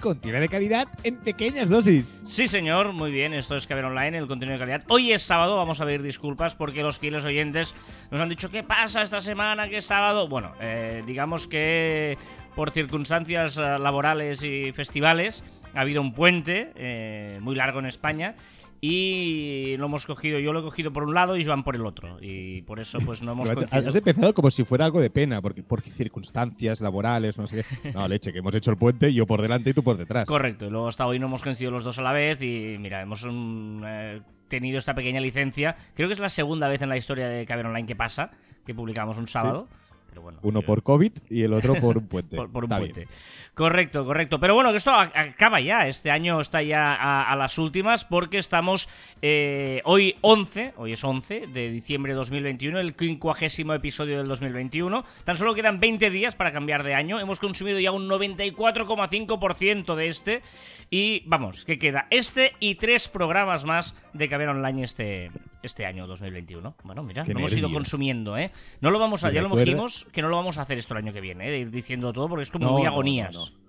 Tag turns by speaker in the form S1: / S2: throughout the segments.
S1: Contenido de calidad en pequeñas dosis.
S2: Sí, señor, muy bien, esto es Caber Online, el contenido de calidad. Hoy es sábado, vamos a pedir disculpas porque los fieles oyentes nos han dicho, ¿qué pasa esta semana? ¿Qué es sábado? Bueno, eh, digamos que por circunstancias eh, laborales y festivales ha habido un puente eh, muy largo en España y lo hemos cogido, yo lo he cogido por un lado y Joan por el otro. Y por eso pues no hemos coincidido.
S1: has empezado como si fuera algo de pena, porque, porque circunstancias laborales, no sé qué. No, leche, que hemos hecho el puente, yo por delante y tú por detrás.
S2: Correcto, y luego hasta hoy no hemos coincidido los dos a la vez y mira, hemos mm, eh, tenido esta pequeña licencia. Creo que es la segunda vez en la historia de Caber Online que pasa, que publicamos un sábado. Pero bueno,
S1: Uno por COVID y el otro por un puente.
S2: por, por un
S1: Está
S2: puente.
S1: bien.
S2: Correcto, correcto. Pero bueno, que esto acaba ya. Este año está ya a, a las últimas porque estamos eh, hoy 11, hoy es 11 de diciembre de 2021, el quincuagésimo episodio del 2021. Tan solo quedan 20 días para cambiar de año. Hemos consumido ya un 94,5% de este. Y vamos, que queda este y tres programas más de Caber Online este, este año 2021. Bueno, mira,
S1: Qué
S2: lo hemos ido consumiendo, ¿eh? No lo vamos a, ya lo dijimos que no lo vamos a hacer esto el año que viene, ¿eh? de ir diciendo todo porque es como
S1: No,
S2: muy agonías.
S1: no, no.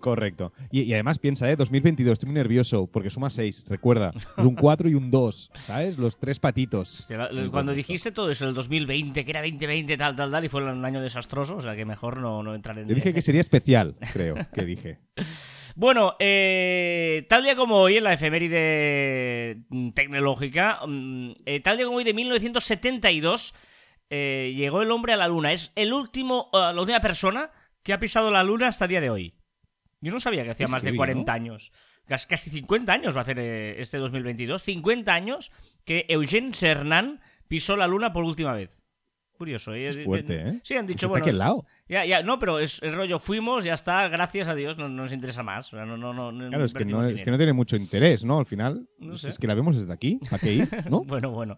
S1: Correcto. Y, y además piensa, ¿eh? 2022, estoy muy nervioso porque suma 6, recuerda. Es un 4 y un 2, ¿sabes? Los tres patitos.
S2: Hostia, cuando dijiste todo eso, el 2020, que era 2020, tal, tal, tal, y fue un año desastroso, o sea que mejor no, no entrar en...
S1: Yo dije que sería especial, creo, que dije.
S2: Bueno, eh, tal día como hoy, en la efeméride tecnológica, mm, eh, tal día como hoy de 1972, eh, llegó el hombre a la luna. Es el último, eh, la última persona que ha pisado la luna hasta el día de hoy. Yo no sabía que hacía
S1: Es
S2: más de
S1: heavy,
S2: 40
S1: ¿no?
S2: años. Cas- Casi 50 años va a hacer eh, este 2022. 50 años que Eugene Cernan pisó la luna por última vez. Curioso, ¿eh?
S1: Es fuerte, ¿eh?
S2: Sí, han dicho,
S1: Está
S2: bueno,
S1: aquí al lado.
S2: ya, ya, no, pero es el rollo, fuimos, ya está, gracias a Dios, no, no nos interesa más. O sea, no, no, no, no
S1: Claro, es que, no, es que no tiene mucho interés, ¿no? Al final,
S2: No
S1: es-
S2: sé.
S1: es que la vemos desde aquí. ¿Para qué ir? ¿No?
S2: Bueno, bueno.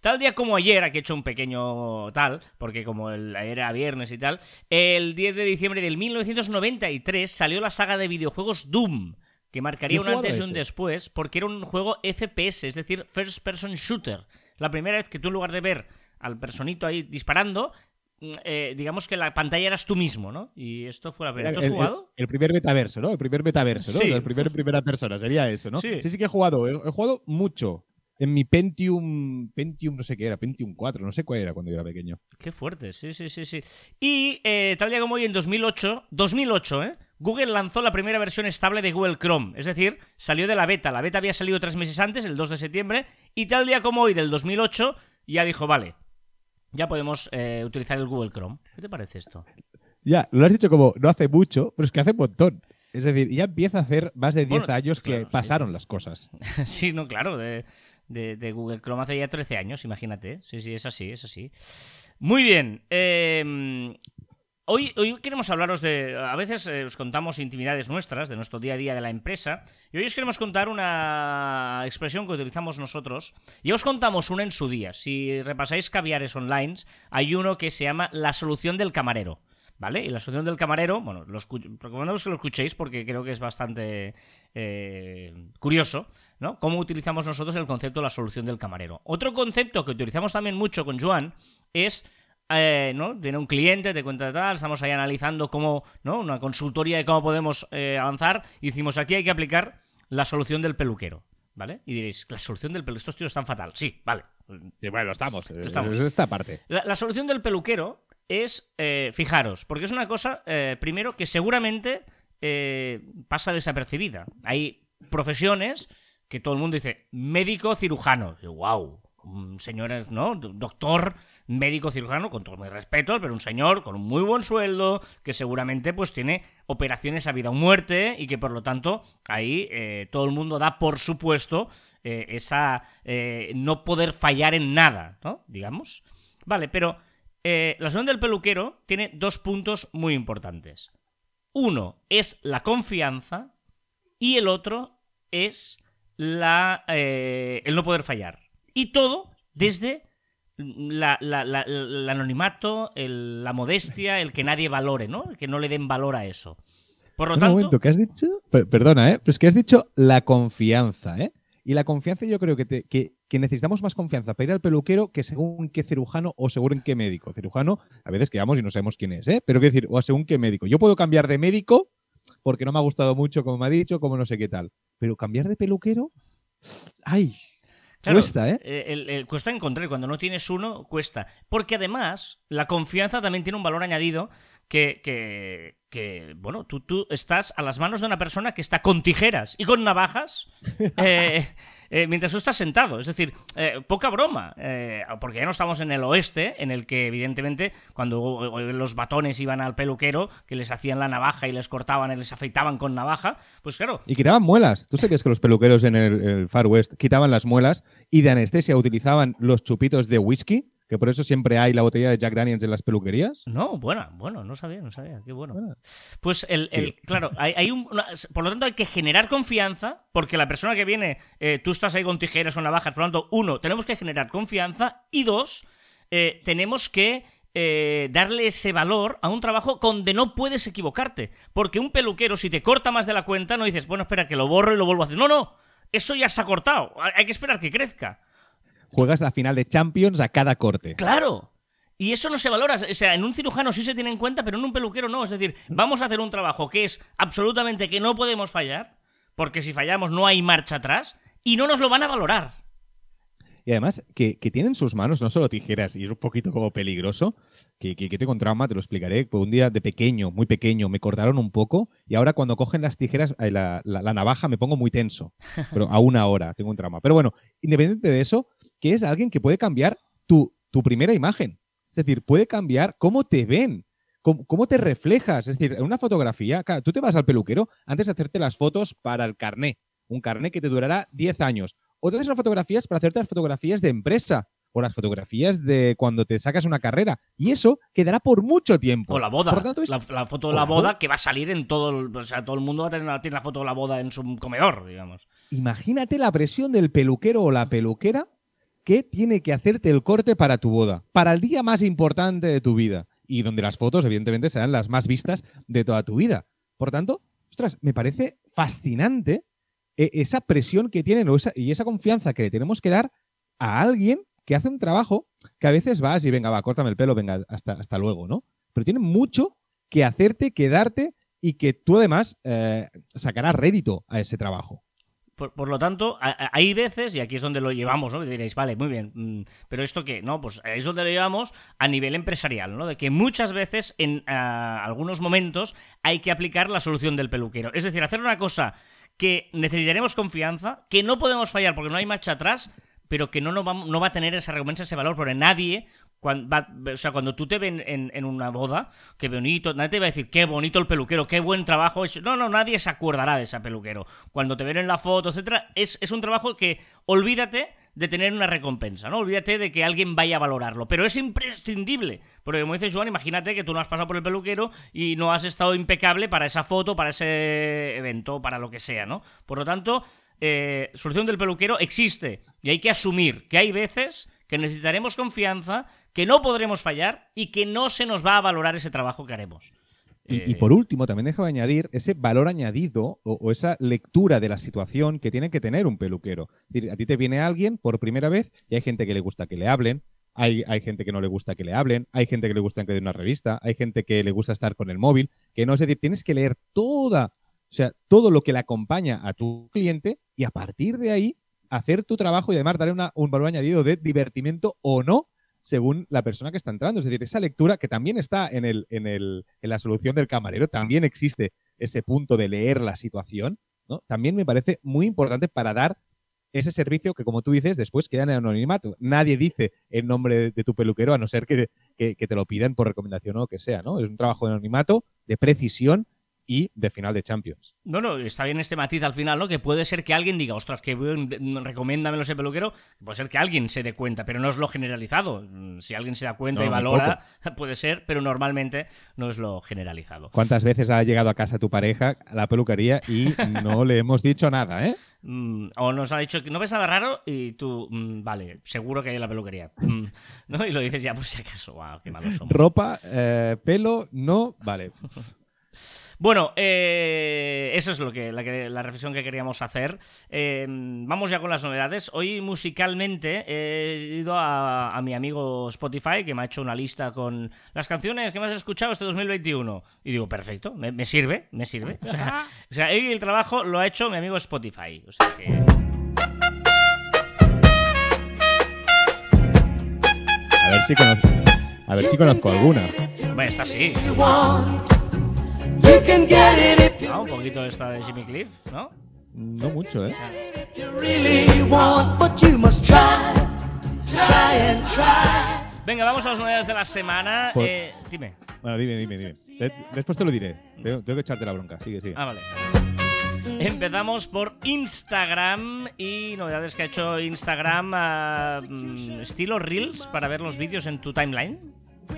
S2: Tal día como ayer, aquí he hecho un pequeño tal, porque como el, ayer era viernes y tal, el 10 de diciembre del 1993 salió la saga de videojuegos Doom, que marcaría un antes y un
S1: ese.
S2: después, porque era un juego FPS, es decir, First Person Shooter. La primera vez que tú en lugar de ver al personito ahí disparando, mm, eh, digamos que la pantalla eras tú mismo, ¿no? Y esto fue la primera. ¿Tú has
S1: el-
S2: jugado?
S1: El, primer metaverso, ¿no? El primer metaverso, ¿no?
S2: Sí.
S1: El primer primera persona, sería eso, ¿no?
S2: Sí.
S1: Sí, sí, que he jugado. He, he jugado mucho. En mi Pentium, Pentium no sé qué era, Pentium 4, no sé cuál era cuando yo era pequeño.
S2: Qué fuerte, sí, sí, sí, sí. Y eh, tal día como hoy, en 2008, 2008, ¿eh? Google lanzó la primera versión estable de Google Chrome. Es decir, salió de la beta. La beta había salido tres meses antes, el 2 de septiembre. Y tal día como hoy, del 2008, ya dijo, vale, ya podemos eh, utilizar el Google Chrome. ¿Qué te parece esto?
S1: Ya, lo has dicho como no hace mucho, pero es que hace un montón. Es decir, ya empieza a hacer más de 10
S2: Bueno,
S1: años que
S2: sí,
S1: pasaron las cosas.
S2: sí, no, claro, de, de- de Google Chrome hace ya 13 años, imagínate. Sí, sí, es así, es así. Muy bien. eh, hoy, hoy queremos hablaros de... A veces eh, os contamos intimidades nuestras, de nuestro día a día de la empresa, y hoy os queremos contar una expresión que utilizamos nosotros. Ya os contamos una en su día. Si repasáis caviares online, hay uno que se llama la solución del camarero. ¿Vale? Y la solución del camarero, bueno, lo recomendamos que lo escuchéis porque creo que es bastante eh, curioso, ¿no? Cómo utilizamos nosotros el concepto de la solución del camarero. Otro concepto que utilizamos también mucho con Joan es, eh, ¿no? Viene un cliente, te cuenta tal, estamos ahí analizando cómo, ¿no? Una consultoría de cómo podemos eh, avanzar y decimos, aquí hay que aplicar la solución del peluquero, ¿vale? Y diréis, la solución del peluquero, estos tíos están fatal. Sí, vale,
S1: Y bueno, estamos.
S2: Estamos.
S1: Es esta parte.
S2: la, la solución del peluquero es, eh, fijaros, porque es una cosa, eh, primero, que seguramente eh, pasa desapercibida. Hay profesiones que todo el mundo dice médico cirujano. wow, señores, ¿no? Doctor, médico cirujano, con todos mis respetos, pero un señor con un muy buen sueldo, que seguramente pues tiene operaciones a vida o muerte y que por lo tanto ahí eh, todo el mundo da por supuesto eh, esa eh, no poder fallar en nada, ¿no? Digamos. Vale, pero la solución del peluquero tiene dos puntos muy importantes. Uno es la confianza y el otro es la, el no poder fallar. Y todo desde la, la- la- el anonimato, el- la modestia, el que nadie valore, ¿no? El que no le den valor a eso. Por lo
S1: Un
S2: tanto,
S1: momento, ¿qué has dicho? Per- perdona, ¿eh? Pero es que has dicho la confianza, ¿eh? Y la confianza yo creo que, te- que, que necesitamos más confianza para ir al peluquero que según qué cirujano o según qué médico. Cirujano, a veces quedamos y no sabemos quién es, ¿eh? Pero quiero decir, o según qué médico. Yo puedo cambiar de médico porque no me ha gustado mucho como me ha dicho, como no sé qué tal. Pero cambiar de peluquero, ¡ay!
S2: Claro,
S1: Cuesta, ¿eh?
S2: el- el- cuesta encontrar, cuando no tienes uno, cuesta. Porque además, la confianza también tiene un valor añadido que, que, que, bueno, tú, tú estás a las manos de una persona que está con tijeras y con navajas eh, eh, mientras tú estás sentado. Es decir, eh, poca broma, porque ya no estamos en el oeste, en el que evidentemente cuando los batones iban al peluquero, que les hacían la navaja y les cortaban y les afeitaban con navaja, pues claro,
S1: Y quitaban muelas. ¿Tú sabías que los peluqueros en el, el Far West quitaban las muelas y de anestesia utilizaban los chupitos de whisky? Que por eso siempre hay la botella de Jack Daniels en las peluquerías.
S2: No, bueno, bueno, no sabía, no sabía, qué bueno. Pues el,
S1: Sí.
S2: el- claro, hay, hay un, una- por lo tanto hay que generar confianza, porque la persona que viene, eh, tú estás ahí con tijeras, con navajas, por lo tanto, uno, tenemos que generar confianza, y dos, eh, tenemos que eh, darle ese valor a un trabajo donde no puedes equivocarte, porque un peluquero, si te corta más de la cuenta, no dices, bueno, espera, que lo borro y lo vuelvo a hacer. No, no, eso ya se ha cortado, hay que esperar que crezca.
S1: Juegas la final de Champions a cada corte.
S2: Claro. Y eso no se valora. O sea, en un cirujano sí se tiene en cuenta, pero en un peluquero no. Es decir, vamos a hacer un trabajo que es absolutamente que no podemos fallar, porque si fallamos no hay marcha atrás, y no nos lo van a valorar.
S1: Y además, que, que tienen sus manos no solo tijeras, y es un poquito como peligroso, que, que, que tengo un trauma, te lo explicaré. Pues un día de pequeño, muy pequeño, me cortaron un poco, y ahora cuando cogen las tijeras, eh, la, la- la navaja, me pongo muy tenso. Pero a una hora tengo un trauma. Pero bueno, independiente de eso, que es alguien que puede cambiar tu, tu primera imagen. Es decir, puede cambiar cómo te ven, cómo, cómo te reflejas. Es decir, en una fotografía, claro, tú te vas al peluquero antes de hacerte las fotos para el carné, un carné que te durará 10 años. O te haces las fotografías para hacerte las fotografías de empresa o las fotografías de cuando te sacas una carrera. Y eso quedará por mucho tiempo.
S2: O la boda.
S1: Por tanto, es-
S2: la, la foto de la
S1: la
S2: boda
S1: boda.
S2: que va a salir en todo el. O sea, todo el mundo va a tener, la- tiene la foto de la boda en su comedor, digamos.
S1: Imagínate la presión del peluquero o la peluquera que tiene que hacerte el corte para tu boda, para el día más importante de tu vida y donde las fotos, evidentemente, serán las más vistas de toda tu vida. Por tanto, ostras, me parece fascinante eh, esa presión que tienen o esa- y esa confianza que le tenemos que dar a alguien que hace un trabajo que a veces vas y venga, va, córtame el pelo, venga, hasta, hasta luego, ¿no? Pero tiene mucho que hacerte, que darte y que tú además eh, sacarás rédito a ese trabajo.
S2: Por, lo tanto, hay veces, y aquí es donde lo llevamos, ¿no? Que diréis, vale, muy bien, mm, pero ¿esto qué? No, pues es donde lo llevamos a nivel empresarial, ¿no? De que muchas veces, en algunos momentos, hay que aplicar la solución del peluquero. Es decir, hacer una cosa que necesitaremos confianza, que no podemos fallar porque no hay marcha atrás, pero que no, nos va, no va a tener esa recompensa, ese valor, porque nadie, cuando, va- o sea, cuando tú te ven en, en una boda, qué bonito, nadie te va a decir, qué bonito el peluquero, qué buen trabajo hecho. No, no, nadie se acordará de ese peluquero. Cuando te ven en la foto, etcétera, es, es un trabajo que olvídate de tener una recompensa, ¿no? Olvídate de que alguien vaya a valorarlo. Pero es imprescindible. Porque como dice Joan, imagínate que tú no has pasado por el peluquero y no has estado impecable para esa foto, para ese evento, para lo que sea, ¿no? Por lo tanto, eh, solución del peluquero existe. Y hay que asumir que hay veces que necesitaremos confianza, que no podremos fallar y que no se nos va a valorar ese trabajo que haremos.
S1: Y, y
S2: Eh,
S1: por último, también dejo de añadir ese valor añadido o, o esa lectura de la situación que tiene que tener un peluquero. Es decir, a ti te viene alguien por primera vez y hay gente que le gusta que le hablen, hay, hay gente que no le gusta que le hablen, hay gente que le gusta que dé una revista, hay gente que le gusta estar con el móvil, que no es decir, tienes que leer toda, o sea, todo lo que le acompaña a tu cliente y a partir de ahí hacer tu trabajo y además darle una- un valor añadido de divertimiento o no según la persona que está entrando. Es decir, esa lectura que también está en, el, en, el, en la solución del camarero, también existe ese punto de leer la situación, ¿no? También me parece muy importante para dar ese servicio que, como tú dices, después queda en anonimato. Nadie dice el nombre de, tu peluquero a no ser que, que- que te lo pidan por recomendación o que sea, ¿no? Es un trabajo de anonimato, de precisión y de final de Champions.
S2: No, no, está bien este matiz al final, ¿no? Que puede ser que alguien diga, ostras, que recomiéndamelo ese peluquero. Puede ser que alguien se dé cuenta, pero no es lo generalizado. Si alguien se da cuenta y valora, puede ser, pero normalmente no es lo generalizado.
S1: ¿Cuántas veces ha llegado a casa tu pareja a la peluquería y no le hemos dicho nada, eh?
S2: Mm, o nos ha dicho que no ves nada raro y tú, mm, vale, seguro que hay en la peluquería. Mm, ¿no? Y lo dices ya, pues si acaso, wow, qué malos somos.
S1: Ropa, eh, pelo, no, vale.
S2: Bueno, eh, eso es lo que la, reflexión que queríamos hacer. Eh, vamos ya con las novedades. Hoy musicalmente he ido a, mi amigo Spotify que me ha hecho una lista con las canciones que más he escuchado este 2021. Y digo, perfecto, me, sirve, me sirve. O sea, o sea, el trabajo lo ha hecho mi amigo Spotify. O sea que...
S1: A ver si conozco, a ver si conozco alguna.
S2: Bueno, esta sí. Ah, un poquito esta de Jimmy Cliff, ¿no?
S1: No mucho, ¿eh?
S2: Venga, vamos a las novedades de la semana. Eh, dime.
S1: Bueno, dime, dime, dime. Después te lo diré. Tengo, que echarte la bronca. Sigue, sigue.
S2: Ah, vale. Empezamos por Instagram y novedades que ha hecho Instagram uh, estilo Reels para ver los vídeos en tu timeline.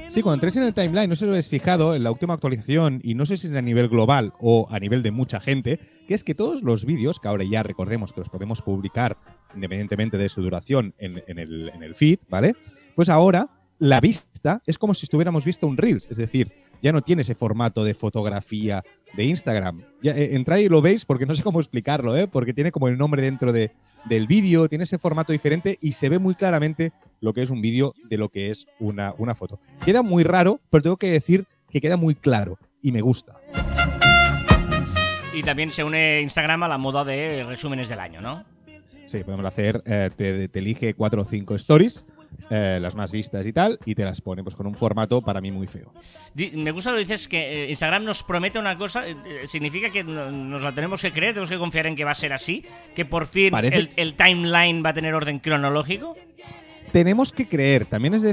S1: Sí, cuando entres en el timeline, no sé si lo habéis fijado en la última actualización, y no sé si es a nivel global o a nivel de mucha gente, que es que todos los vídeos, que ahora ya recordemos que los podemos publicar independientemente de su duración en, el, feed, ¿vale? Pues ahora la vista es como si estuviéramos visto un Reels, es decir, ya no tiene ese formato de fotografía de Instagram. Ya, eh, entráis y lo veis porque no sé cómo explicarlo, ¿eh? porque tiene como el nombre dentro de, del vídeo, tiene ese formato diferente y se ve muy claramente lo que es un vídeo de lo que es una, una foto. Queda muy raro, pero tengo que decir que queda muy claro y me gusta.
S2: Y también se une Instagram a la moda de resúmenes del año, ¿no?
S1: Sí, podemos hacer, eh, te, te, elige cuatro o cinco stories eh, las más vistas y tal, y te las pone pues con un formato para mí muy feo.
S2: Me gusta lo que dices que eh, Instagram nos promete una cosa, significa que nos la tenemos que creer, tenemos que confiar en que va a ser así, que por fin el, timeline va a tener orden cronológico.
S1: Tenemos que creer, también es,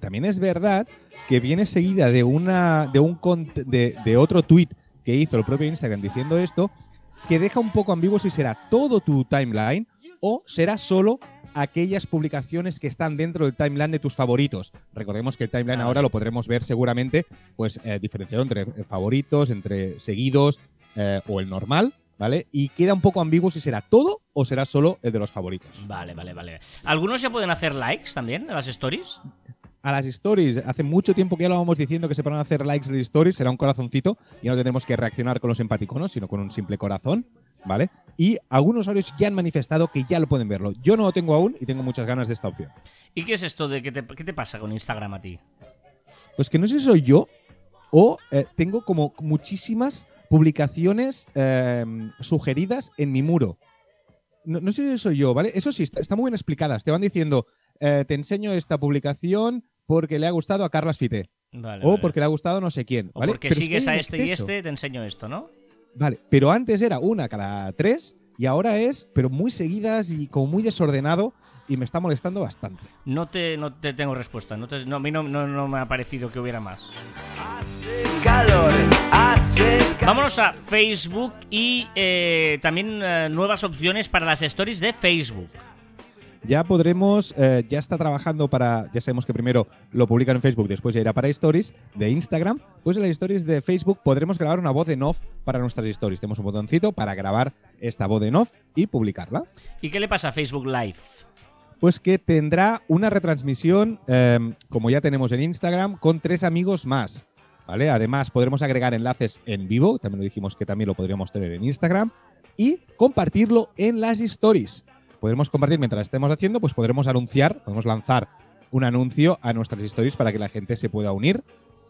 S1: también es verdad que viene seguida de, una, de, un, de, de otro tweet que hizo el propio Instagram diciendo esto, que deja un poco ambiguo si será todo tu timeline o será solo aquellas publicaciones que están dentro del timeline de tus favoritos. Recordemos que el timeline ahora lo podremos ver seguramente, pues eh, diferenciado entre favoritos, entre seguidos eh, o el normal, ¿vale? Y queda un poco ambiguo si será todo o será solo el de los favoritos.
S2: Vale, vale, vale. ¿Algunos ya pueden hacer likes también en las stories?
S1: a las stories. Hace mucho tiempo que ya lo vamos diciendo que se pueden hacer likes en las stories, será un corazoncito y no tendremos que reaccionar con los empaticonos, sino con un simple corazón. ¿vale? Y algunos usuarios ya han manifestado que ya lo pueden verlo. Yo no lo tengo aún y tengo muchas ganas de esta opción.
S2: ¿Y qué es esto de qué te, qué te pasa con Instagram a ti?
S1: Pues que no sé si soy yo o eh, tengo como muchísimas publicaciones em, sugeridas en mi muro. No, sé si soy yo, ¿vale? Eso sí, está, muy bien explicadas. Te van diciendo, eh, te enseño esta publicación porque le ha gustado a Carlas Fité. o porque le ha gustado no sé quién. ¿vale?
S2: O porque sigues a este y este, te enseño esto, ¿no?
S1: Vale, pero antes era una cada tres y ahora es, pero muy seguidas y como muy desordenado y me está molestando bastante.
S2: No te, no te tengo respuesta, no, a mí no, me ha parecido que hubiera más. Vámonos a Facebook y eh, también eh, nuevas opciones para las stories de Facebook
S1: ya podremos, eh, ya está trabajando para, ya sabemos que primero lo publican en Facebook, después ya irá para Stories de Instagram, pues en las Stories de Facebook podremos grabar una voz en off para nuestras Stories. Tenemos un botoncito para grabar esta voz en off y publicarla.
S2: ¿Y qué le pasa a Facebook Live?
S1: Pues que tendrá una retransmisión, em, como ya tenemos en Instagram, con tres amigos más. ¿Vale? Además, podremos agregar enlaces en vivo, también lo dijimos que también lo podríamos tener en Instagram, y compartirlo en las stories podremos compartir mientras estemos haciendo, pues podremos anunciar, podemos lanzar un anuncio a nuestras stories para que la gente se pueda unir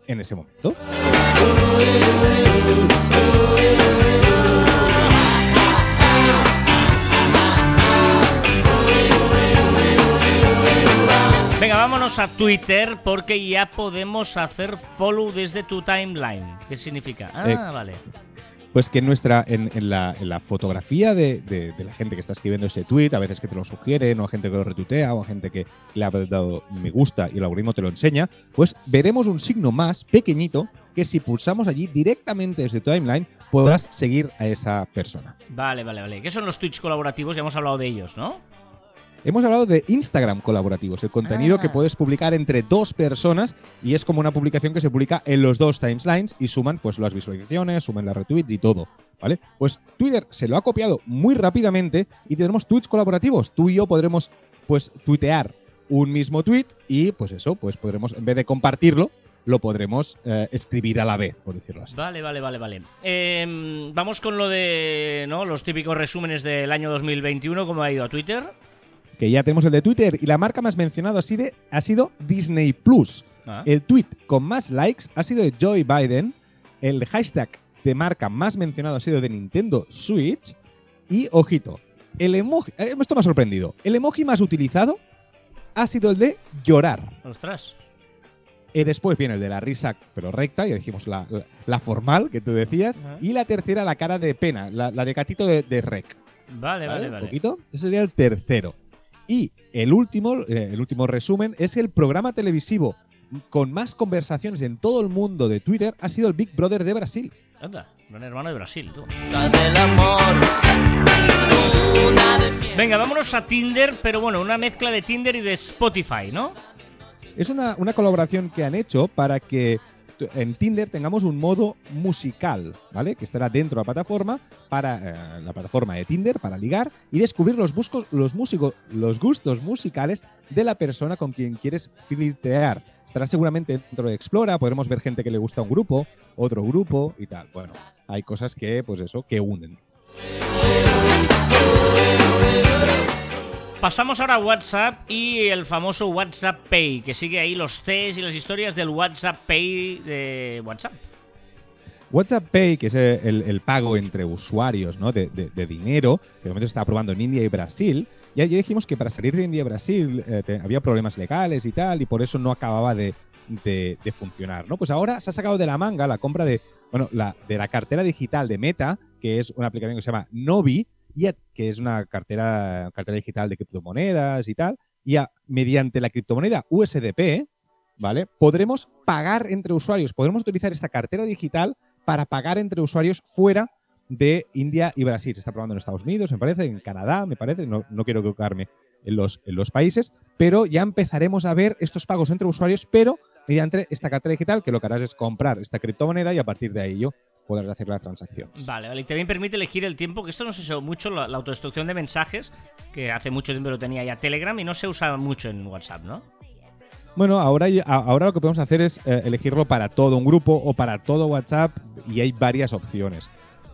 S1: en ese momento.
S2: Venga, vámonos a Twitter porque ya podemos hacer follow desde tu timeline. ¿Qué significa? Ah, eh, vale
S1: pues que en nuestra, en, la, fotografía de, la gente que está escribiendo ese tweet, a veces que te lo sugieren, o a gente que lo retuitea, o a gente que le ha dado me gusta y el algoritmo te lo enseña, pues veremos un signo más pequeñito que si pulsamos allí directamente desde tu timeline podrás seguir a esa persona.
S2: Vale, vale, vale. ¿Qué son los Twitch colaborativos? Ya hemos hablado de ellos, ¿no?
S1: Hemos hablado de Instagram colaborativos, el contenido
S2: Ah.
S1: que puedes publicar entre dos personas y es como una publicación que se publica en los dos timelines y suman pues las visualizaciones, suman las retweets y todo, ¿vale? Pues Twitter se lo ha copiado muy rápidamente y tenemos tweets colaborativos. Tú y yo podremos pues tuitear un mismo tweet y pues eso, pues podremos en vez de compartirlo lo podremos eh, escribir a la vez, por decirlo así.
S2: Vale, vale, vale, vale. Em, vamos con lo de ¿no? los típicos resúmenes del año 2021, cómo ha ido a Twitter.
S1: Que ya tenemos el de Twitter y la marca más mencionada ha sido, Disney Plus.
S2: Ah.
S1: El tweet con más likes ha sido de Joe Biden. El hashtag de marca más mencionado ha sido de Nintendo Switch. Y, ojito, el emoji. eh, Esto me ha sorprendido. El emoji más utilizado ha sido el de llorar.
S2: Ostras.
S1: Y después viene el de la risa, pero recta, ya dijimos la, la- la formal que tú decías. Y la tercera, la cara de pena, la, la de gatito de, de rec.
S2: Vale, vale,
S1: ¿Un
S2: vale.
S1: poquito? Ese sería el tercero. Y el último, eh, el último resumen es el programa televisivo con más conversaciones en todo el mundo de Twitter ha sido el Big Brother de Brasil.
S2: Anda, gran hermano de Brasil, tú. Venga, vámonos a Tinder, pero bueno, una mezcla de Tinder y de Spotify, ¿no?
S1: Es una, una colaboración que han hecho para que en Tinder tengamos un modo musical, ¿vale? Que estará dentro de la plataforma para eh, la plataforma de Tinder para ligar y descubrir los buscos, los músicos, los gustos musicales de la persona con quien quieres filtrear. Estará seguramente dentro de Explora, podremos ver gente que le gusta un grupo, otro grupo y tal. Bueno, hay cosas que, pues eso, que unen.
S2: Pasamos ahora a WhatsApp y el famoso WhatsApp Pay, que sigue ahí los test y las historias del WhatsApp Pay de WhatsApp.
S1: WhatsApp Pay, que es el, pago entre usuarios ¿no? de, dinero, que de momento se está aprobando en India y Brasil, ya, ya dijimos que para salir de India y Brasil eh, había problemas legales y tal, y por eso no acababa de, funcionar. ¿no? Pues ahora se ha sacado de la manga la compra de, bueno, de la cartera digital de Meta, que es una aplicación que se llama Novi, a- que es una cartera, digital de criptomonedas y tal, y mediante la criptomoneda USDP, ¿vale? Podremos pagar entre usuarios, podremos utilizar esta cartera digital para pagar entre usuarios fuera de India y Brasil. Se está probando en Estados Unidos, me parece, en Canadá, me parece, no, no quiero equivocarme en los, en los países, pero ya empezaremos a ver estos pagos entre usuarios, pero mediante esta cartera digital, que lo que harás es comprar esta criptomoneda y a partir de ello podrás hacer la transacción.
S2: Vale, vale. Y también permite elegir el tiempo, que esto no se usa mucho, la, la autodestrucción de mensajes, que hace mucho tiempo lo tenía ya Telegram y no se usa mucho en WhatsApp, ¿no?
S1: Bueno, ahora, ahora lo que podemos hacer es eh, elegirlo para todo un grupo o para todo WhatsApp y hay varias opciones.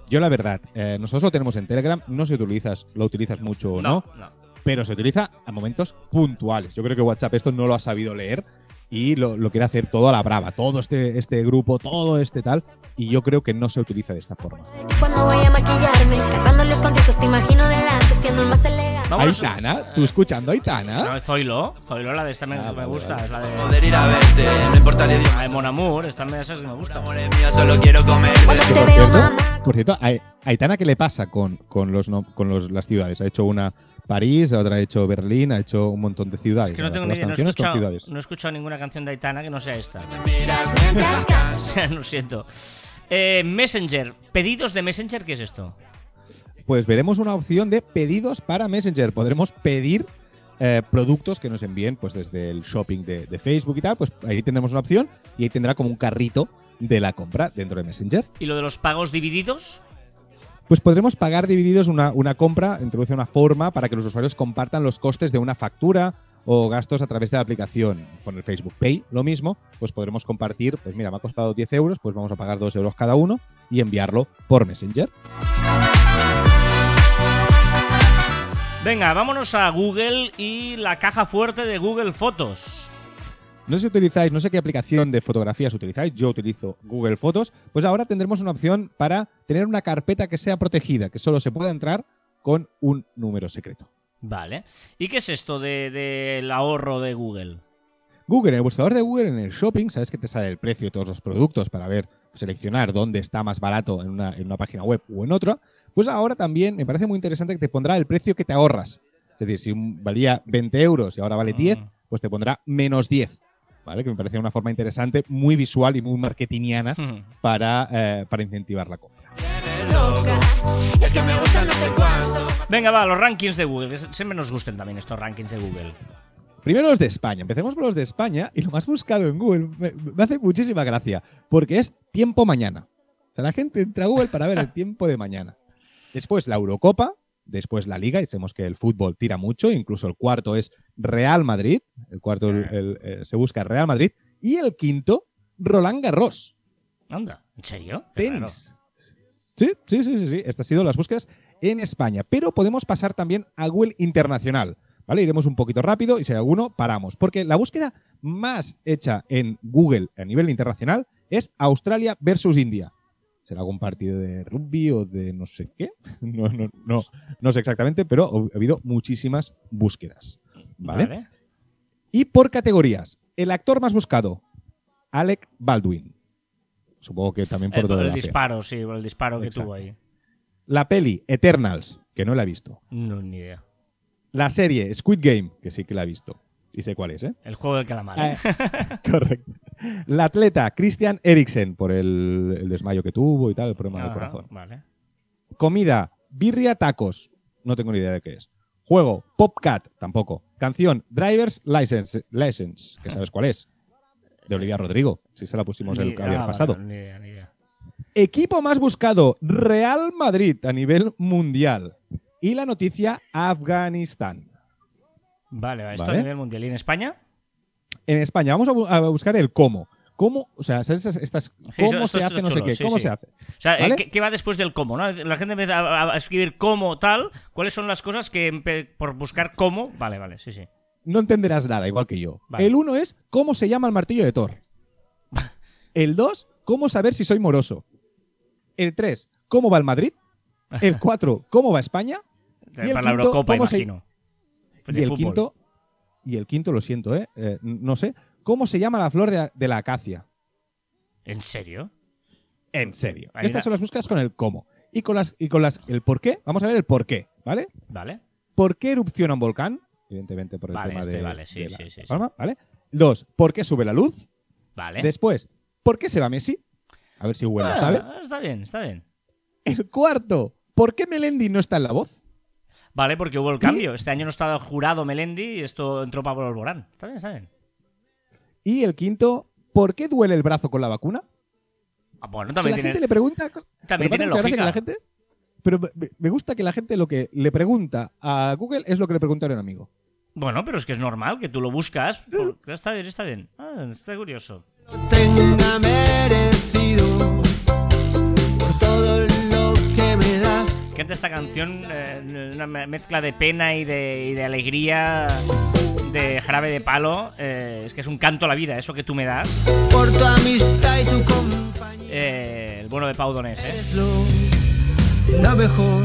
S1: Yo la verdad, eh, nosotros lo tenemos en Telegram, no si utilizas, lo utilizas mucho o no,
S2: no.
S1: pero se utiliza a momentos puntuales. Yo creo que WhatsApp esto no lo ha sabido leer y lo, lo quiere hacer todo a la brava, todo este, este grupo, todo este tal, y yo creo que no se utiliza de esta forma.
S3: Cuando voy a maquillarme, cantando los conciertos, te imagino delante, siendo el más elegante.
S2: Vámonos-
S1: Aitana, ¿tú escuchando Aitana?
S2: No, Zoilo. Zoilo, la de esta me,
S1: Ah,
S2: me gusta. Es la de,
S4: Poder ir a verte, no importa el
S2: la
S4: idioma.
S2: de Mon Amour. Esta me, esa es que me gusta.
S4: Amor es mío, solo quiero comer.
S3: Cuando
S1: Que
S3: te
S1: por
S3: veo,
S1: cierto,
S3: mamá.
S1: por cierto, a a Aitana, ¿qué le pasa con, con, los, no- con los, las ciudades? Ha hecho una París, otra ha hecho Berlín, ha hecho un montón de ciudades.
S2: Es que no tengo ni
S1: Las
S2: idea. No he, escuchado, no he escuchado ninguna canción de Aitana que no sea esta.
S4: Miras mientras
S2: O sea, lo siento. Eh, Messenger. ¿Pedidos de Messenger? ¿Qué es esto?
S1: Pues veremos una opción de pedidos para Messenger. Podremos pedir eh, productos que nos envíen pues desde el shopping de, de Facebook y tal. Pues ahí tendremos una opción y ahí tendrá como un carrito de la compra dentro de Messenger.
S2: ¿Y lo de los pagos divididos?
S1: Pues podremos pagar divididos una, una compra, introduce una forma para que los usuarios compartan los costes de una factura o gastos a través de la aplicación. Con el Facebook Pay, lo mismo, pues podremos compartir, pues mira, me ha costado 10 euros, pues vamos a pagar 2 euros cada uno y enviarlo por Messenger.
S2: Venga, vámonos a Google y la caja fuerte de Google Fotos.
S1: No sé si utilizáis, no sé qué aplicación de fotografías utilizáis, yo utilizo Google Fotos, pues ahora tendremos una opción para tener una carpeta que sea protegida, que solo se pueda entrar con un número secreto.
S2: Vale. ¿Y qué es esto de- del ahorro de Google?
S1: Google, en el buscador de Google, en el shopping, sabes que te sale el precio de todos los productos para ver, seleccionar dónde está más barato en una, en una página web o en otra. Pues ahora también me parece muy interesante que te pondrá el precio que te ahorras. Es decir, si valía 20 euros y ahora vale 10,
S2: Mm.
S1: pues te pondrá menos 10. ¿vale? Que me parecía una forma interesante, muy visual y muy marketingiana para, eh, para incentivar la compra.
S3: Es loca, es que me gusta no sé cuánto.
S2: Venga, va, los rankings de Google. siempre nos gustan también estos rankings de Google.
S1: Primero los de España. Empecemos por los de España y lo más buscado en Google me, me hace muchísima gracia porque es tiempo mañana. O sea, la gente entra a Google para ver el tiempo de mañana. Después la Eurocopa, después la Liga, y sabemos que el fútbol tira mucho, incluso el cuarto es Real Madrid, el cuarto el- el- el- se busca Real Madrid, y el quinto, Roland Garros,
S2: Anda, ¿en serio?
S1: Tenis. Sí, sí, sí, sí, sí. Estas han sido las búsquedas en España. Pero podemos pasar también a Google Internacional. ¿Vale? Iremos un poquito rápido y si hay alguno, paramos. Porque la búsqueda más hecha en Google a nivel internacional es Australia versus India. ¿Será algún partido de rugby o de no sé qué? No, no, no, no sé exactamente, pero ha habido muchísimas búsquedas. ¿Vale? Y por categorías. El actor más buscado, Alec Baldwin. Supongo que también por
S2: El,
S1: todo
S2: el disparo, sí, por el disparo que tuvo ahí.
S1: La peli Eternals, que no la he visto.
S2: No, ni idea.
S1: La serie Squid Game, que sí que la he visto. Y sé cuál es, ¿eh?
S2: El juego del calamar. ¿eh?
S1: Correcto. La atleta Christian Eriksen, por el, el desmayo que tuvo y tal, el problema del corazón.
S2: Vale.
S1: Comida, birria tacos. No tengo ni idea de qué es. Juego, Popcat, tampoco. Canción, Driver's License, License que sabes cuál es. De Olivia Rodrigo. Si se la pusimos el
S2: ah,
S1: pasado.
S2: vale, ni idea, ni idea.
S1: Equipo más buscado, Real Madrid a nivel mundial. Y la noticia, Afganistán.
S2: Vale, esto
S1: Vale.
S2: a nivel mundial. ¿Y en España?
S1: En España, vamos a, bu- a buscar el cómo. ¿Cómo? O sea, ¿sabes estas, estas-
S2: Sí,
S1: cómo
S2: esto-
S1: se hace no sé qué?
S2: sí,
S1: ¿Cómo
S2: sí.
S1: se hace?
S2: O sea, eh,
S1: ¿Vale?
S2: ¿qué, qué va después del cómo? ¿no? La gente empieza a, a escribir cómo tal. ¿Cuáles son las cosas que por buscar cómo? Vale, vale, sí, sí.
S1: No entenderás nada, igual que yo.
S2: Vale.
S1: El uno es cómo se llama el martillo de Thor. El dos, cómo saber si soy moroso. El tres, cómo va el Madrid. El cuatro, cómo va España. Y el
S2: Para la
S1: quinto,
S2: Eurocopa,
S1: ¿cómo se-
S2: imagino. Pues de
S1: y el
S2: fútbol.
S1: quinto, y el quinto, lo siento, ¿eh? Eh, no sé, ¿cómo se llama la flor de, de la acacia?
S2: ¿En serio?
S1: En serio.
S2: Ahí
S1: Estas
S2: da-
S1: son las búsquedas con el cómo. Y con las y con las el por qué. Vamos a ver el por qué, ¿vale?
S2: Vale.
S1: ¿Por qué erupciona un volcán? Evidentemente por el
S2: Vale,
S1: tema
S2: este
S1: de,
S2: vale, sí,
S1: de la
S2: sí, sí, sí.
S1: palma, ¿vale? Dos, ¿por qué sube la luz?
S2: Vale.
S1: Después, ¿por qué se va Messi? A ver si Google lo
S2: Ah,
S1: sabe.
S2: Está bien, está bien.
S1: El cuarto, ¿por qué Melendi no está en la voz?
S2: Vale, porque hubo el cambio. Este año no estaba jurado Melendi y esto entró Pablo Alborán. Está bien, está bien.
S1: Y el quinto, ¿por qué duele el brazo con la vacuna?
S2: Ah, bueno,
S1: O sea,
S2: también
S1: la
S2: tiene,
S1: gente le pregunta.
S2: también
S1: pero me
S2: tiene lógica.
S1: que la gente. Pero me- gusta que la gente lo que le pregunta a Google es lo que le pregunta a un amigo.
S2: Bueno, pero es que es normal que tú lo buscas. por- Está bien, está bien. Ah, está curioso.
S4: Todo lo que me das.
S2: Canta esta canción, eh, una me- mezcla de pena y de, y de alegría, de jarabe de palo. eh, es que es un canto a la vida, eso que tú me das.
S4: Por tu amistad y tu compañía.
S2: Eh, el bueno de Pau Donés, ¿eh?
S4: Es lo, lo mejor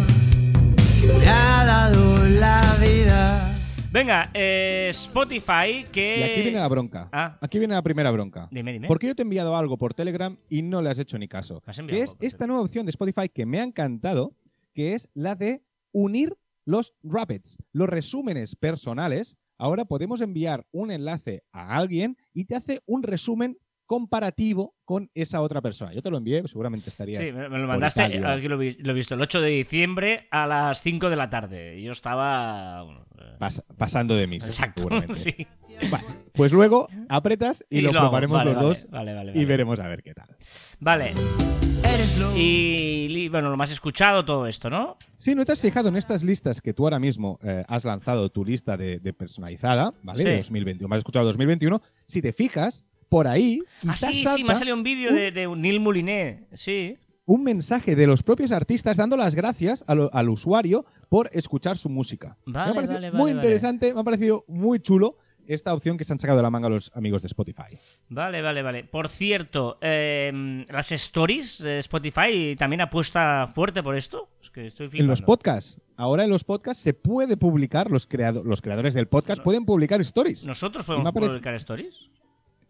S4: que me ha dado la vida.
S2: Venga, eh, Spotify, que...
S1: Y aquí viene la bronca.
S2: Ah.
S1: Aquí viene la primera bronca.
S2: Dime, dime.
S1: Porque yo te he enviado algo por Telegram y no le has hecho ni caso.
S2: Me has enviado
S1: Que es esta nueva opción de Spotify que me ha encantado, que es la de unir los rapids, los resúmenes personales. Ahora podemos enviar un enlace a alguien y te hace un resumen comparativo con esa otra persona. Yo te lo envié, seguramente estarías.
S2: Sí, me, lo mandaste, aquí lo, vi- lo he visto, el 8 de diciembre a las 5 de la tarde. Yo estaba... bueno, eh,
S1: pas- pasando de mí,
S2: Exacto,
S1: seguramente.
S2: sí.
S1: Vale, pues luego apretas y, lo,
S2: hago.
S1: probaremos
S2: Vale,
S1: los
S2: vale,
S1: dos
S2: Vale, vale,
S1: y
S2: vale.
S1: veremos a ver qué tal.
S2: Vale,
S4: Eres lo
S2: y li- bueno, lo más escuchado, todo esto, ¿no?
S1: Sí, ¿no te has fijado en estas listas que tú ahora mismo eh, has lanzado tu lista de, de personalizada, ¿vale?
S2: Sí.
S1: De 2021, me has escuchado 2021. Si te fijas, por ahí
S2: Ah, sí, sí, me ha salido un vídeo de, de Neil Moulinet. Sí.
S1: un mensaje de los propios artistas dando las gracias al, al usuario por escuchar su música.
S2: Vale,
S1: me ha parecido
S2: vale,
S1: muy
S2: vale,
S1: interesante, me ha parecido muy chulo esta opción que se han sacado de la manga los amigos de Spotify.
S2: Vale, vale, vale. Por cierto, eh, las stories de Spotify también apuesta fuerte por esto. Es que estoy
S1: En los podcasts, ahora en los podcasts se puede publicar, los, creado- los creadores del podcast pueden publicar stories.
S2: ¿Nosotros podemos publicar stories?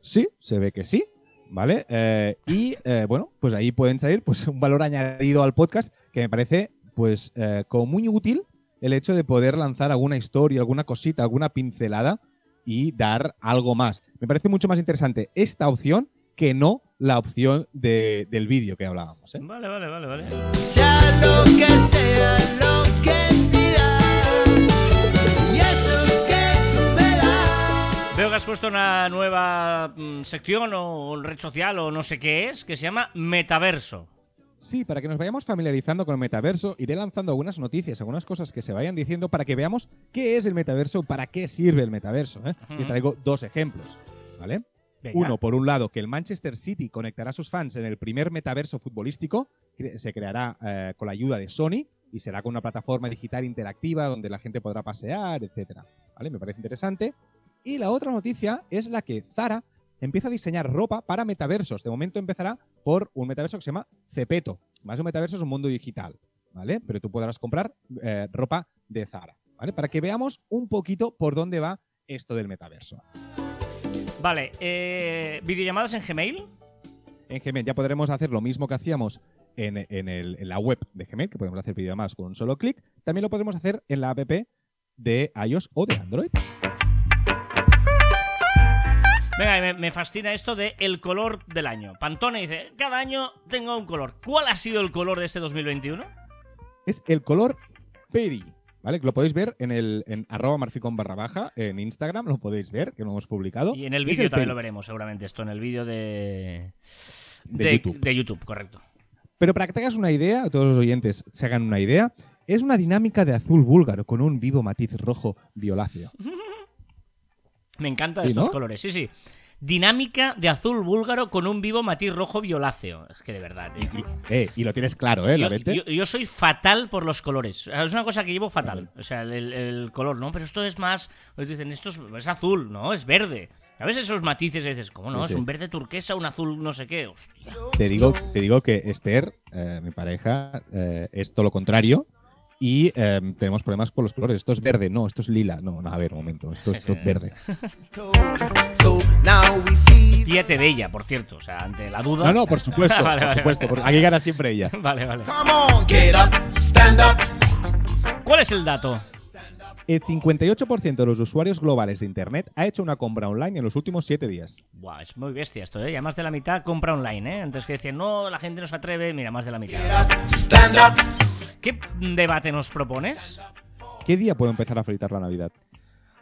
S1: Sí, se ve que sí, ¿vale? Eh, y eh, bueno, pues ahí pueden salir pues un valor añadido al podcast que me parece pues eh, como muy útil el hecho de poder lanzar alguna historia, alguna cosita, alguna pincelada y dar algo más. Me parece mucho más interesante esta opción que no la opción de- del vídeo que hablábamos. ¿eh?
S2: Vale, vale, vale, vale.
S4: Sea lo que sea lo
S2: has puesto una nueva mm, sección o red social o no sé qué es, que se llama Metaverso.
S1: Sí, para que nos vayamos familiarizando con el metaverso, iré lanzando algunas noticias, algunas cosas que se vayan diciendo para que veamos qué es el metaverso, para qué sirve el metaverso. ¿eh?
S2: Ujú.
S1: Y traigo dos ejemplos, ¿vale?
S2: Venga.
S1: Uno, por un lado, que el Manchester City conectará a sus fans en el primer metaverso futbolístico, que se creará eh, con la ayuda de Sony y será con una plataforma digital interactiva donde la gente podrá pasear, etcétera. ¿Vale? Me parece interesante. Y la otra noticia es la que Zara empieza a diseñar ropa para metaversos. De momento empezará por un metaverso que se llama Cepeto. Más un metaverso es un mundo digital, ¿vale? Pero tú podrás comprar eh, ropa de Zara, ¿vale? Para que veamos un poquito por dónde va esto del metaverso.
S2: Vale, eh, videollamadas en Gmail.
S1: En Gmail ya podremos hacer lo mismo que hacíamos en, en el- en la web de Gmail, que podemos hacer videollamadas con un solo clic. También lo podremos hacer en la app de iOS o de Android.
S2: Venga, me, me fascina esto de el color del año. Pantone dice, cada año tengo un color. ¿Cuál ha sido el color de este 2021?
S1: Es el color Peri, ¿vale? Lo podéis ver en el en arroba marficón barra baja en Instagram, lo podéis ver, que lo hemos publicado.
S2: Y en el vídeo también
S1: Peri.
S2: lo veremos, seguramente, esto, en el vídeo de...
S1: De YouTube.
S2: de YouTube, correcto.
S1: Pero para que te hagas una idea, todos los oyentes se hagan una idea, es una dinámica de azul búlgaro con un vivo matiz rojo violáceo.
S2: Me encantan
S1: Sí,
S2: estos
S1: ¿no?
S2: colores, sí, sí. Dinámica de azul búlgaro con un vivo matiz rojo violáceo. Es que de verdad, tío.
S1: Eh, y lo tienes claro, ¿eh? La
S2: Yo, yo- yo soy fatal por los colores. Es una cosa que llevo fatal. O sea, el, el color, ¿no? Pero esto es más. Pues dicen, esto es, es azul, ¿no? Es verde. A veces esos matices y dices, ¿cómo no?
S1: Sí,
S2: Es
S1: sí.
S2: un verde turquesa, un azul no sé qué. Hostia.
S1: Te digo, te digo que Esther, eh, mi pareja, eh, es todo lo contrario. Y eh, tenemos problemas con los colores. Esto es verde, no, esto es lila. No, no, a ver, un momento. Esto, esto es verde.
S4: So now we see
S2: Fíjate de ella, por cierto. O sea, ante la duda.
S1: No, no, por supuesto,
S2: Vale,
S1: por supuesto.
S2: vale.
S1: Aquí gana siempre ella.
S2: Vale, vale.
S4: Come on, get up, stand up.
S2: ¿Cuál es el dato?
S1: El 58% de los usuarios globales de Internet ha hecho una compra online en los últimos 7 días.
S2: Buah, es muy bestia esto, ¿eh? Ya más de la mitad compra online, ¿eh? Antes que decían, no, la gente no se atreve. Mira, más de la mitad.
S4: Stand up.
S2: ¿Qué debate nos propones?
S1: ¿Qué día puedo empezar a felicitar la Navidad?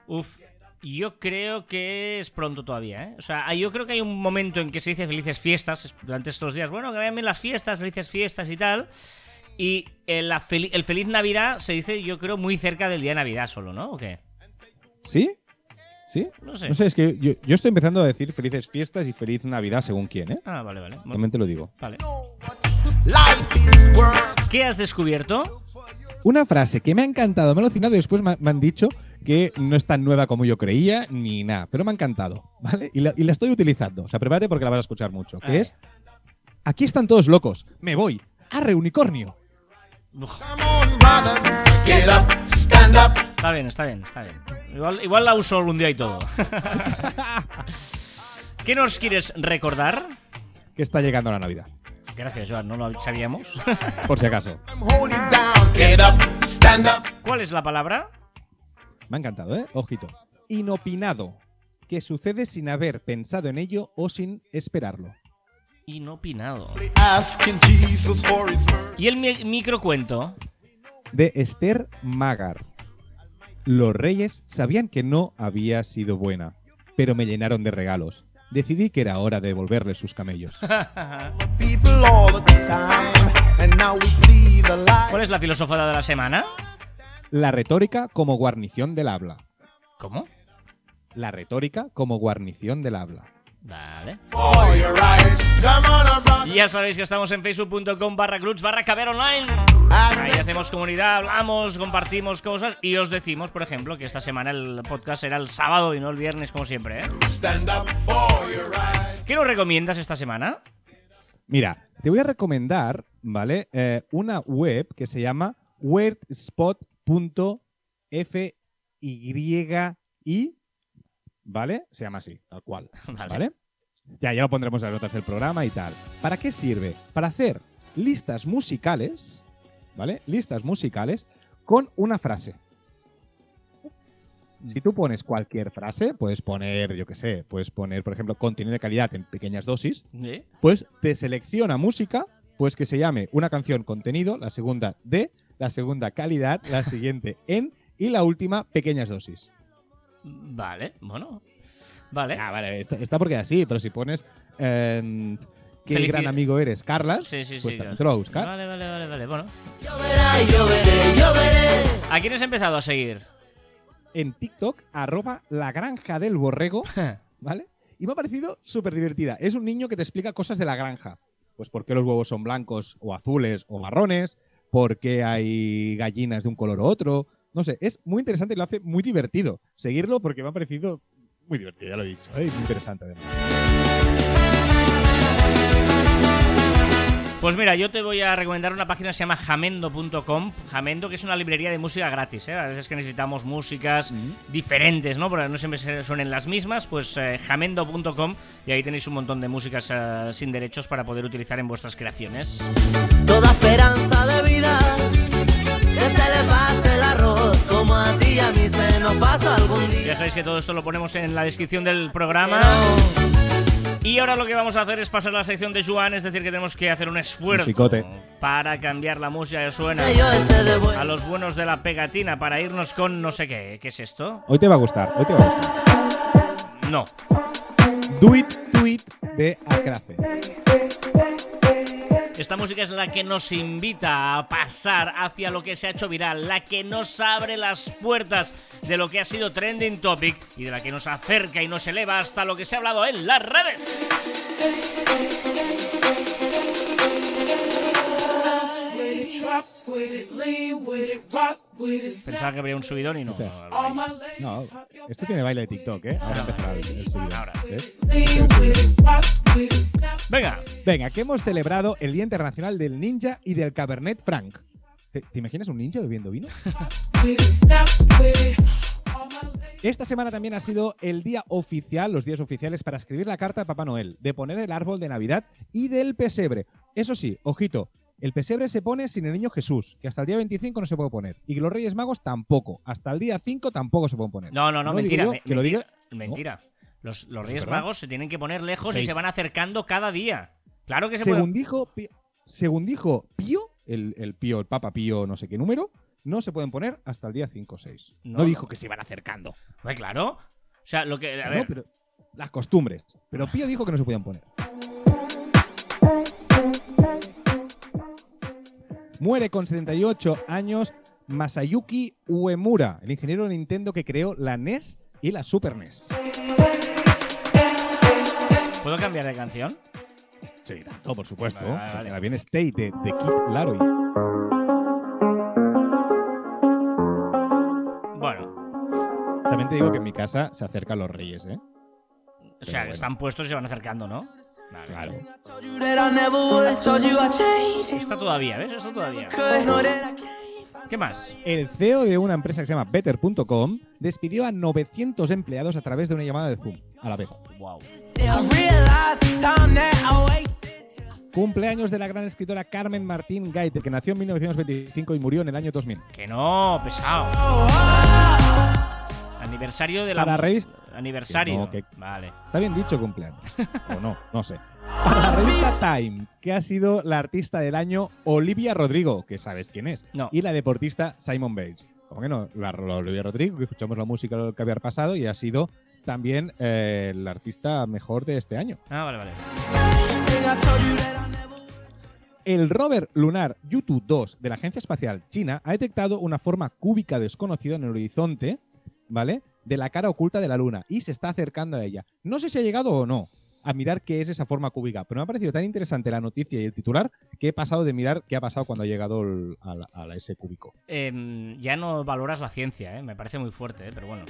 S2: Uf, yo creo que es pronto todavía, ¿eh? O sea, yo creo que hay un momento en que se dice felices fiestas es- durante estos días. Bueno, que vayan bien las fiestas, felices fiestas y tal. Y el, la fel- el feliz Navidad se dice, yo creo, muy cerca del día de Navidad solo, ¿no? ¿O qué?
S1: ¿Sí? ¿Sí?
S2: No sé.
S1: No sé, es que yo, yo estoy empezando a decir felices fiestas y feliz Navidad según quién, ¿eh?
S2: Ah, vale, vale.
S1: Realmente te lo digo.
S2: vale. ¿Qué has descubierto?
S1: Una frase que me ha encantado, me ha alucinado y después me, han dicho que no es tan nueva como yo creía ni nada, pero me ha encantado, ¿vale? Y la, y la estoy utilizando, o sea, prepárate porque la vas a escuchar mucho, que es, aquí están todos locos, me voy, arre unicornio.
S2: Está bien, está bien, está bien. Igual, igual la uso algún día y todo. ¿Qué nos quieres recordar?
S1: Que está llegando la Navidad,
S2: Gracias, Joan, no lo sabíamos.
S1: por si acaso.
S2: ¿Cuál es la palabra?
S1: Me ha encantado, ¿eh? Ojito. Inopinado, que sucede sin haber pensado en ello o sin esperarlo.
S2: Inopinado. ¿Y el mi- microcuento?
S1: De Esther Magar. Los reyes sabían que no había sido buena, pero me llenaron de regalos. Decidí que era hora de devolverles sus camellos.
S2: ¿Cuál es la filosofada de la semana?
S1: La retórica como guarnición del habla.
S2: ¿Cómo?
S1: La retórica como guarnición del habla.
S2: Vale. Y ya sabéis que estamos en facebook.com barra cruz barra caber online. Ahí hacemos comunidad, hablamos, compartimos cosas y os decimos, por ejemplo, que esta semana el podcast será el sábado y no el viernes como siempre. ¿eh?
S4: Stand up for your eyes.
S2: ¿Qué nos recomiendas esta semana?
S1: Mira, te voy a recomendar, ¿vale? Eh, una web que se llama weirdspot.fyi, ¿vale? Se llama así, tal cual,
S2: Vale.
S1: ¿vale? Ya, ya lo pondremos en las notas del programa y tal. ¿Para qué sirve? Para hacer listas musicales, ¿vale? Listas musicales con una frase. Si tú pones cualquier frase, puedes poner, yo qué sé, puedes poner, por ejemplo, contenido de calidad en pequeñas dosis, pues te selecciona música, pues que se llame una canción contenido, la segunda de, la segunda calidad, la siguiente en y la última pequeñas dosis.
S2: Vale, bueno. Vale.
S1: Ah, vale, está, está porque es así, pero si pones eh, qué
S2: Felici-
S1: gran amigo eres, Carlas,
S2: Sí, sí, sí.
S1: pues
S2: claro.
S1: te lo va a buscar.
S2: Vale, vale, vale, vale. Bueno.
S4: Lloverá y lloveré, lloveré.
S2: ¿A quién has empezado a seguir?
S1: En TikTok, arroba la granja del borrego, ¿vale? Y me ha parecido súper divertida. Es un niño que te explica cosas de la granja. Pues por qué los huevos son blancos o azules o marrones, por qué hay gallinas de un color u otro. No sé, es muy interesante y lo hace muy divertido. Seguirlo porque me ha parecido muy divertido, ya lo he dicho. ¿eh? Muy interesante además.
S2: Pues mira, yo te voy a recomendar una página que se llama jamendo.com. Jamendo, que es una librería de música gratis. ¿eh? A veces que necesitamos músicas diferentes, ¿no? Porque no siempre suenen las mismas. Pues eh, jamendo.com y ahí tenéis un montón de músicas eh, sin derechos para poder utilizar en vuestras creaciones.
S4: Toda esperanza de vida que se le pase como a ti y a mí se nos pasa algún día.
S2: Ya sabéis que todo esto lo ponemos en la descripción del programa. Y ahora lo que vamos a hacer es pasar a la sección de Joan, es decir, que tenemos que hacer un esfuerzo
S1: Musicote.
S2: para cambiar la música que suena a los buenos de la pegatina para irnos con no sé qué. ¿Qué es esto?
S1: Hoy te va a gustar, hoy te va a gustar.
S2: No.
S1: Do It, Do It de Acrace.
S2: Esta música es la que nos invita a pasar hacia lo que se ha hecho viral, la que nos abre las puertas de lo que ha sido trending topic y de la que nos acerca y nos eleva hasta lo que se ha hablado en las redes. Pensaba que habría un subidón y no.
S1: No, esto tiene baile de TikTok, ¿eh? Ahora.
S2: Venga,
S1: Venga, que hemos celebrado el Día Internacional del Ninja y del Cabernet Franc. ¿Te, te imaginas un ninja bebiendo vino? Esta semana también ha sido el día oficial, los días oficiales para escribir la carta a Papá Noel, de poner el árbol de Navidad y del pesebre. Eso sí, ojito, el pesebre se pone sin el niño Jesús, que hasta el día 25 no se puede poner. Y que los Reyes Magos tampoco. Hasta el día 5 tampoco se pueden poner.
S2: no, no, no,
S1: lo digo
S2: mentira.
S1: yo,
S2: me-
S1: que lo
S2: mentira,
S1: diga.
S2: mentira. Los, los
S1: ¿Es
S2: Reyes
S1: verdad?
S2: Magos se tienen que poner lejos y se van acercando cada día. Claro que se puede.
S1: Según dijo, según dijo Pío, el, el Pío, el Papa Pío, no sé qué número, no se pueden poner hasta el día 5 o 6. No,
S2: No.
S1: dijo que se iban acercando.
S2: Pues claro. O sea, lo que. A
S1: No,
S2: ver,
S1: pero las costumbres. Pero Pío dijo que no se podían poner. Muere con 78 años Masayuki Uemura, el ingeniero de Nintendo que creó la NES y la Super NES.
S2: ¿Puedo cambiar de canción?
S1: Sí, tanto, por supuesto.
S2: Vale, vale,
S1: viene Stay de, de Kid Laroi.
S2: Bueno,
S1: También te digo que en mi casa se acercan los reyes, ¿eh?
S2: o sea,
S1: bueno.
S2: están puestos y se van acercando, ¿no? Vale. Está todavía, ¿ves? Está todavía. ¿Qué más?
S1: El CEO de una empresa que se llama Better.com despidió a 900 empleados a través de una llamada de Zoom a la vez.
S2: Wow.
S1: Cumpleaños de la gran escritora Carmen Martín Gaite, que nació en 1925 y murió en el año 2000.
S2: Que no, pesado. Aniversario de la.
S1: Para revista-
S2: Aniversario.
S1: Que no, que-
S2: Vale.
S1: Está bien dicho cumpleaños. o no, no sé. Para la revista Time, que ha sido la artista del año Olivia Rodrigo, que sabes quién es.
S2: No.
S1: Y la deportista Simon Bates. ¿Cómo que no? La, la Olivia Rodrigo, que escuchamos la música que había pasado y ha sido también eh, la artista mejor de este año.
S2: Ah, vale, vale.
S1: El rover lunar Yutu 2 de la Agencia Espacial China ha detectado una forma cúbica desconocida en el horizonte, ¿vale? De la cara oculta de la Luna y se está acercando a ella. No sé si ha llegado o no a mirar qué es esa forma cúbica, pero me ha parecido tan interesante la noticia y el titular que he pasado de mirar qué ha pasado cuando ha llegado el- a, la- a la- ese cúbico.
S2: Em, ya no valoras la ciencia, ¿eh? Me parece muy fuerte, ¿eh? Pero bueno.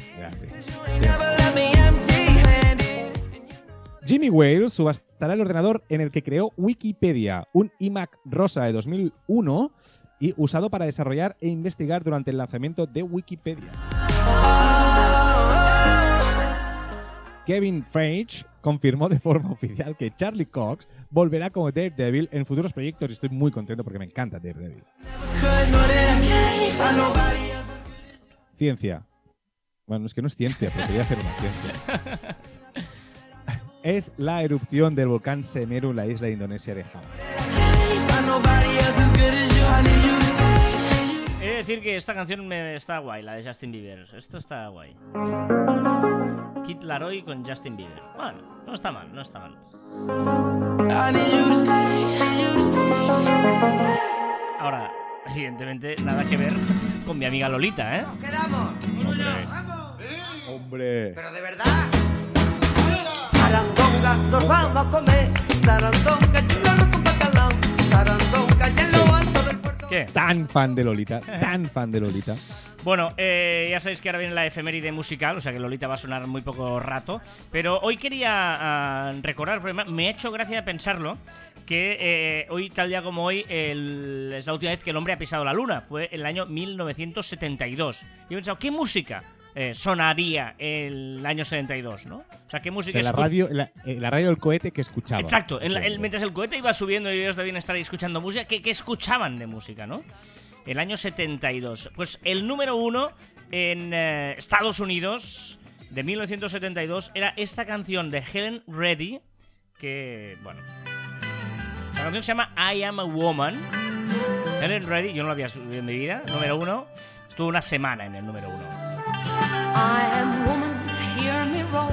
S1: Jimmy Wales subastará el ordenador en el que creó Wikipedia, un iMac rosa de 2001 y usado para desarrollar e investigar durante el lanzamiento de Wikipedia. Kevin Feige confirmó de forma oficial que Charlie Cox volverá como Daredevil en futuros proyectos y estoy muy contento porque me encanta Daredevil. Ciencia. Bueno, es que no es ciencia, pero quería hacer una ciencia. es la erupción del volcán Semeru en la isla indonesia de Java.
S2: He de decir que esta canción me está guay, la de Justin Bieber. Esto está guay. Kid Laroi con Justin Bieber. Bueno, no está mal, no está mal. Ahora, evidentemente, nada que ver con mi amiga Lolita, ¿eh?
S4: quedamos.
S1: ¡Hombre!
S4: Pero de verdad. Sarandonga, nos vamos a comer. Sarandonga, hielo con bacalao. Sarandonga, y en lo alto del puerto.
S2: ¿Qué?
S1: Tan fan de Lolita, tan fan de Lolita.
S2: Bueno, eh, ya sabéis que ahora viene la efeméride musical, o sea que Lolita va a sonar muy poco rato. Pero hoy quería ah, recordar, porque me- ha hecho gracia pensarlo, que eh, hoy, tal día como hoy, el- es la última vez que el hombre ha pisado la luna. Fue en el año 1972. Y he pensado, ¿qué música eh, sonaría el año 72, no? O sea, ¿qué
S1: O
S2: música
S1: sea, la radio, la, la radio del cohete que escuchaba.
S2: Exacto, en la- el- mientras el cohete iba subiendo y ellos debían estar ahí escuchando música, ¿qué, qué escuchaban de música, no? El año 72. Pues el número uno en eh, Estados Unidos de 1972 era esta canción de Helen Reddy, que, bueno... La canción se llama I Am a Woman. Helen Reddy, yo no la había subido en mi vida, número uno. Estuvo una semana en el número uno.
S5: I am woman, hear me roar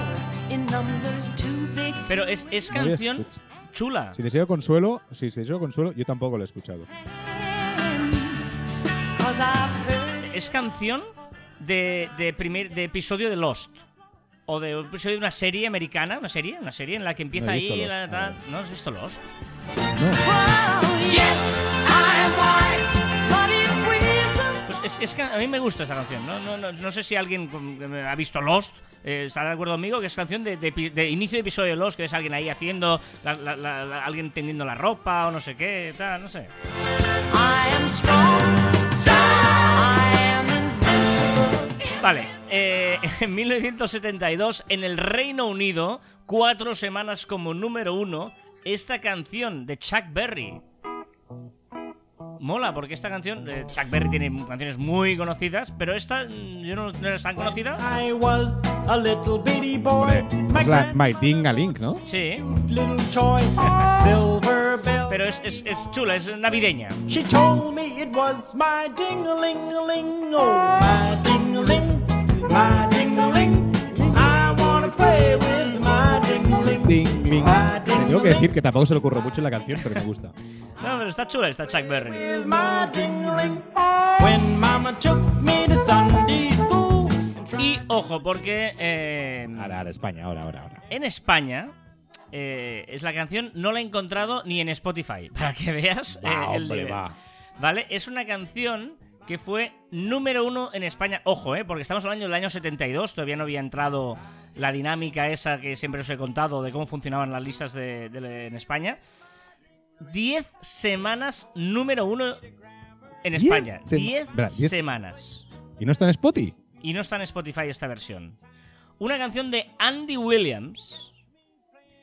S5: in numbers too big to
S2: Pero es, es canción chula.
S1: Si deseo consuelo, si deseo consuelo, yo tampoco lo he escuchado.
S2: Es canción de, de primer de episodio de Lost. O de un episodio de una serie americana, una serie, una serie en la que empieza
S1: No
S2: ahí.
S1: Lost,
S2: la-. ¿No has visto Lost?
S1: No.
S2: Pues es, es que a mí me gusta esa canción. No, no, no, no sé si alguien ha visto Lost eh, estará de acuerdo conmigo que es canción de, de de inicio de episodio de Lost, que es alguien ahí haciendo, la- la- la- la- alguien tendiendo la ropa o no sé qué, tal, no sé.
S5: I am strong,
S2: Vale, eh, en 1972, en el Reino Unido, cuatro semanas como número uno, esta canción de Chuck Berry. Mola, porque esta canción, eh, Chuck Berry tiene canciones muy conocidas, pero esta mm, yo no, no es tan conocida.
S6: I was a little bitty boy.
S1: Es la Ding a Link, ¿no?
S2: Sí,
S6: little toy, silver bell.
S2: pero es, es, es chula, es navideña.
S6: She told me it was my ding-a-ling-a-ling, oh, my ding-a-ling, my ding-a-ling. I wanna play with my ding-a-ling.
S1: Ding, ding.
S6: My
S1: Te tengo que decir que tampoco se le ocurre mucho en la canción, pero me gusta.
S2: No, pero está chula esta Chuck Berry.
S6: With my ding-a-ling. When mama took me to Sunday school.
S2: Y ojo, porque eh,
S1: Ahora, ahora, España, ahora, ahora, ahora.
S2: en España eh, es la canción no la he encontrado ni en Spotify para que veas
S1: Va,
S2: eh, el
S1: hombre, va.
S2: vale es una canción que fue número uno en España ojo eh porque estamos hablando del año 72 todavía no había entrado la dinámica esa que siempre os he contado de cómo funcionaban las listas de, de- en España 10 semanas número uno en
S1: ¿Diez
S2: España
S1: sema-
S2: 10
S1: Espera, ¿diez?
S2: semanas
S1: ¿Y no está en Spotify?
S2: y no está en Spotify esta versión una canción de Andy Williams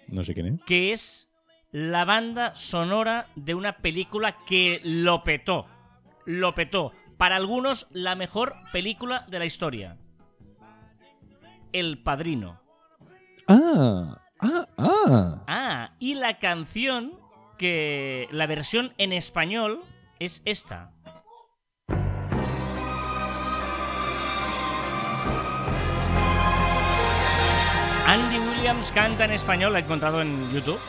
S1: No sé quién es.
S2: que es la banda sonora de una película que lo petó. Lo petó. Para algunos, la mejor película de la historia. El Padrino.
S1: Ah, ah, ah.
S2: Ah, y la canción que... La versión en español es esta. Andy Williams canta en español, la he encontrado en YouTube.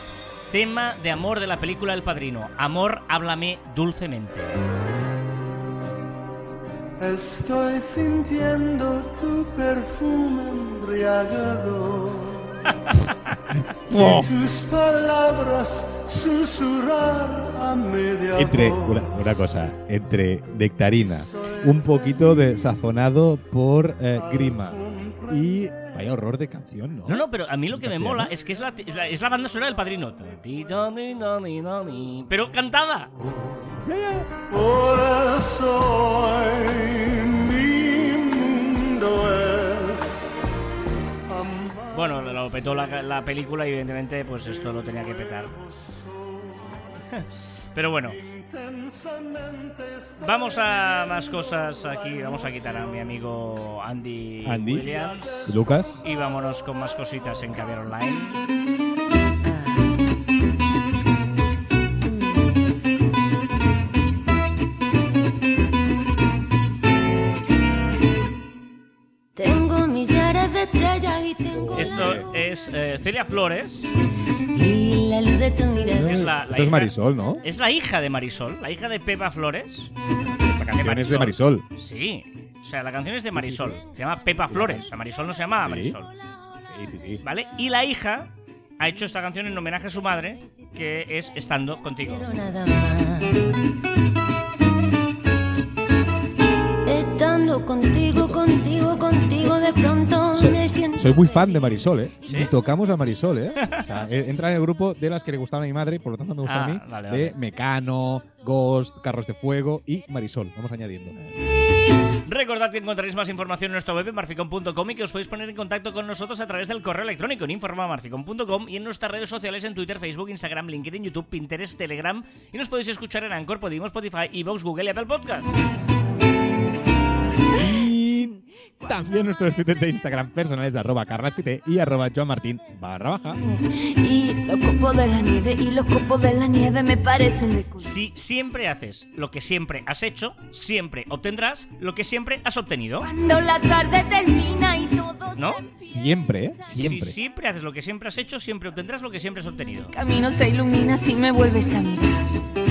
S2: Tema de amor de la película El Padrino. Amor, háblame dulcemente.
S7: Estoy sintiendo tu perfume embriagado.
S1: Oh.
S7: Tus palabras susurrar a media
S1: Entre, una, una cosa, entre nectarina, un poquito de sazonado por eh, grima y vaya horror de canción, ¿no?
S2: No, no, pero a mí lo que me mola es que es la, es la, es la banda sonora del Padrino. Pero cantada.
S7: Por eso hoy mi mundo es amar.
S2: Bueno, lo petó la, la película y evidentemente pues esto lo tenía que petar. Pero bueno, vamos a más cosas aquí. Vamos a quitar a mi amigo Andy,
S1: Andy.
S2: Williams.
S1: Lucas.
S2: Y vámonos con más cositas en Caviar Online. Es eh, Celia Flores,
S3: y la luz de tu mirada.
S2: que es la, la
S1: Esto es
S2: hija-
S1: Marisol, ¿no?
S2: Es la hija de Marisol, la hija de Pepa Flores.
S1: La canción es de Marisol.
S2: Sí, o sea, la canción es de Marisol. Se llama Pepa Flores. O sea, Marisol no se llama. Marisol.
S1: Sí, sí, sí.
S2: ¿Vale? Y la hija ha hecho esta canción en homenaje a su madre, que es Estando contigo.
S3: Pero nada más. Estando contigo, contigo, contigo, de pronto
S1: Soy- muy fan de Marisol, ¿eh?
S2: ¿Sí?
S1: Y tocamos a Marisol, ¿eh? O sea, eh, entra en el grupo de las que le gustaban a mi madre, por lo tanto me gusta
S2: Ah,
S1: a mí,
S2: vale,
S1: de. Mecano, Ghost, Carros de Fuego y Marisol. Vamos añadiendo.
S2: Recordad que encontraréis más información en nuestra web marficon.com y que os podéis poner en contacto con nosotros a través del correo electrónico en informamarficon.com y en nuestras redes sociales en Twitter, Facebook, Instagram, LinkedIn, YouTube, Pinterest, Telegram y nos podéis escuchar en Anchor, Podimo, Spotify, Evox, Google y Apple Podcast.
S1: También nuestros twitters de Instagram personales arroba carlaspite y arroba joanmartin barra baja.
S5: Y los copos de la nieve y los copos de la nieve me parecen de culo.
S2: Si siempre haces lo que siempre has hecho, siempre obtendrás lo que siempre has obtenido.
S5: Cuando la tarde termina y todo
S2: ¿No?
S1: Siempre, ¿eh?
S2: Si
S1: Siempre.
S2: siempre haces lo que siempre has hecho, siempre obtendrás lo que siempre has obtenido.
S5: el camino se ilumina si me vuelves a mirar.